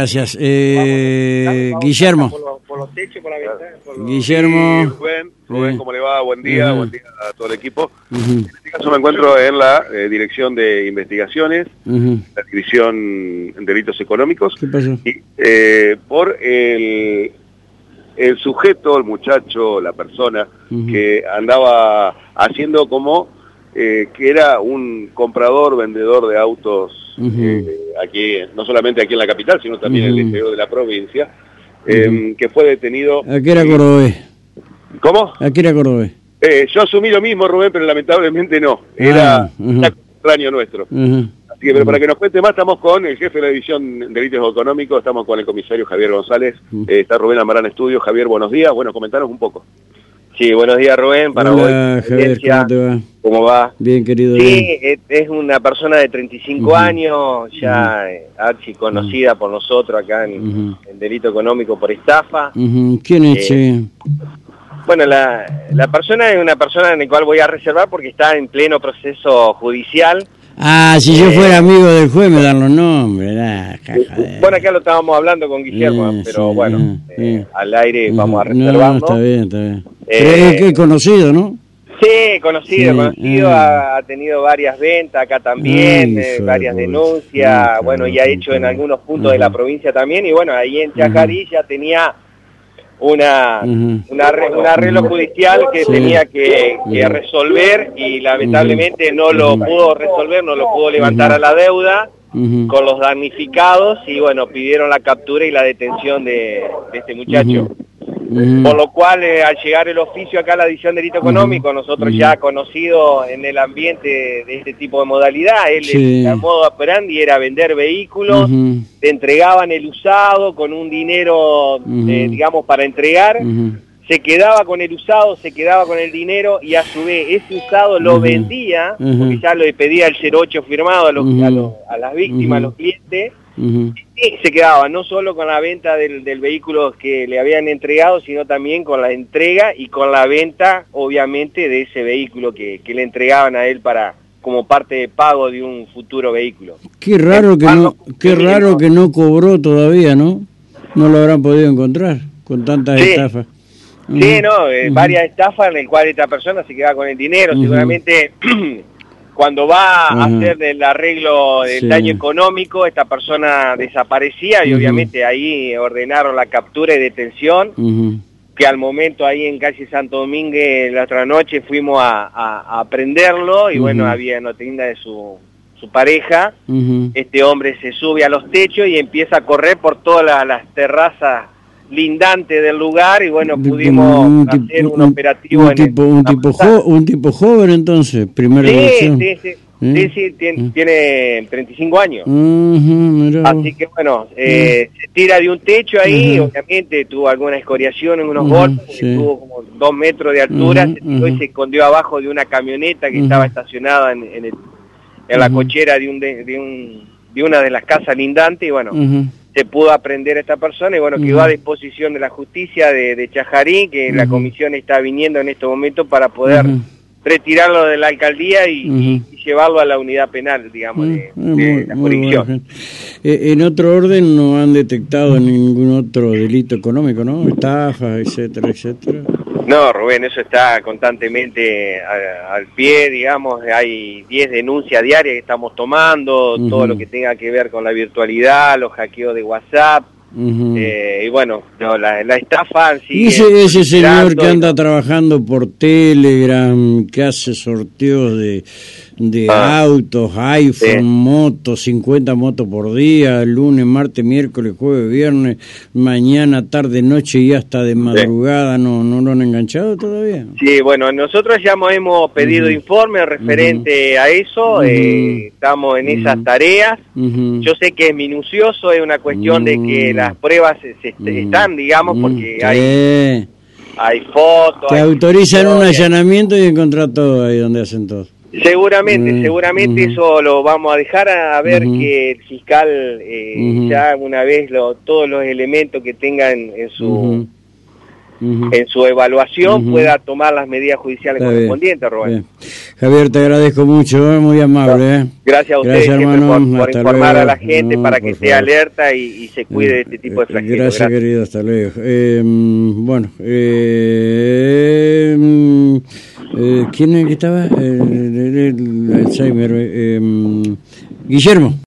Gracias. Eh, Guillermo. Por, los techos, por la ventana. Por los... Guillermo. Sí, Rubén, Rubén, Sí. ¿cómo le va? Buen día, buen día a todo el equipo. En este caso me encuentro en la eh, Dirección de Investigaciones, ujú. la División en Delitos Económicos, ¿Qué pasó? y, eh, por el, el sujeto, el muchacho, la persona que andaba haciendo como eh, que era un comprador, vendedor de autos eh, aquí, no solamente aquí en la capital, sino también en el Ujú. interior de la provincia, eh, que fue detenido. ¿A qué era cordobés? ¿Cómo? ¿A qué era cordobés? Eh, yo asumí lo mismo, Rubén, pero lamentablemente no. Era Ah, ujú. un extraño nuestro. Así que, pero para que nos cuente más, estamos con el jefe de la División de Delitos Económicos, estamos con el comisario Javier González, eh, está Rubén Amarán Estudio. Javier, buenos días. Bueno, comentanos un poco. Sí, buenos días Rubén, para Hola, vos. Javier. ¿cómo te va? ¿Cómo va? Bien, querido. Sí, bien. es- una persona de 35 Ujú. años, ya eh, archi conocida por nosotros acá en, delito económico por estafa. ¿Quién es, Eh? Bueno, la, la persona es una persona en la cual voy a reservar porque está en pleno proceso judicial. Ah, si yo eh, fuera amigo del juez me dan los nombres. caja de- Bueno, acá lo estábamos hablando con Guillermo, Eh, pero sí, bueno, eh, eh, eh. al aire vamos a Ujú. No, reservarlo. está bien, está bien. Eh, que es conocido, ¿no? Sí, conocido, Sí, conocido, eh. ha, tenido varias ventas acá también, Ay, eh, de varias denuncias, bueno, y ha hecho en algunos puntos de la provincia también, y bueno, ahí en Chajarí ya tenía una, un arreglo judicial que Sí. tenía que, resolver y lamentablemente no lo pudo resolver, no lo pudo levantar a la deuda con los damnificados y bueno, pidieron la captura y la detención de, de este muchacho. Por lo cual, eh, al llegar el oficio acá a la División de Delito Económico, nosotros ya conocidos en el ambiente de este tipo de modalidad, él, Sí. el modo operandi era vender vehículos, Ujú. te entregaban el usado con un dinero, eh, digamos, para entregar, se quedaba con el usado, se quedaba con el dinero y a su vez ese usado lo vendía, porque ya le pedía el 08 firmado a, los, a, los- a las víctimas, a los clientes, Y se quedaba no solo con la venta del, del vehículo que le habían entregado, sino también con la entrega y con la venta, obviamente, de ese vehículo que, que le entregaban a él para como parte de pago de un futuro vehículo. Qué raro que no, qué raro que no cobró todavía, ¿no? No lo habrán podido encontrar con tantas Sí. estafas. Sí, no, eh, varias estafas en el cual esta persona se queda con el dinero, seguramente cuando va a hacer el arreglo del Sí. daño económico, esta persona desaparecía y obviamente ahí ordenaron la captura y detención. Que al momento ahí en calle Santo Domínguez la otra noche fuimos a, a, a prenderlo y bueno, había noticia de su, su pareja. Este hombre se sube a los techos y empieza a correr por todas la- las terrazas lindantes del lugar y bueno, pudimos un hacer tipo- un operativo un en el- tipo, un la tipo, jo- un tipo joven entonces, primera Sí, sí, sí, ¿Eh? sí, sí, tiene, ¿Eh? tiene 35 años. Así que bueno, eh, se tira de un techo ahí, obviamente tuvo alguna escoriación en unos golpes, sí. tuvo como dos metros de altura, se tiró y se escondió abajo de una camioneta que estaba estacionada en, en, el- en la cochera de, un, de, de un, de una de las casas lindantes y bueno. Se pudo aprender a esta persona y bueno, quedó Ujú. a disposición de la justicia de, de Chajarí, que la comisión está viniendo en este momento para poder retirarlo de la alcaldía y, y- y llevarlo a la unidad penal, digamos, de, la jurisdicción. Eh, en otro orden no han detectado ningún otro delito económico, ¿no? Estafas, etcétera, etcétera. No, Rubén, eso está constantemente a- al pie, digamos, hay 10 denuncias diarias que estamos tomando, todo lo que tenga que ver con la virtualidad, los hackeos de WhatsApp, eh, y bueno, no, la, la estafa Y ese, ese señor que anda trabajando por Telegram, que hace sorteos de, de Ah. autos, iPhone, Sí. motos, 50 motos por día, lunes, martes, miércoles, jueves, viernes, mañana, tarde, noche y hasta de madrugada, ¿no, no lo han enganchado todavía? Sí, bueno, nosotros ya hemos- pedido Ujú. informes referente a eso, eh, estamos en esas tareas. Yo sé que es minucioso, es una cuestión de que Mm. las pruebas se- se- Mm. están, digamos, Mm, porque hay, hay fotos. Te hay autorizan un allanamiento y encontrar todo ahí donde hacen todo. Seguramente, Mm, seguramente eso lo vamos a dejar a ver que el fiscal eh, ya una vez lo, todos los elementos que tengan en su Ujú. en su evaluación pueda tomar las medidas judiciales correspondientes, Rubén. Javier, te agradezco mucho, ¿eh? muy amable. Gracias a ustedes por, informar a la gente para que esté alerta y, se cuide de este tipo de flagelos. Gracias, querido, hasta luego. bueno, eh, ¿quién estaba? el Alzheimer. Guillermo.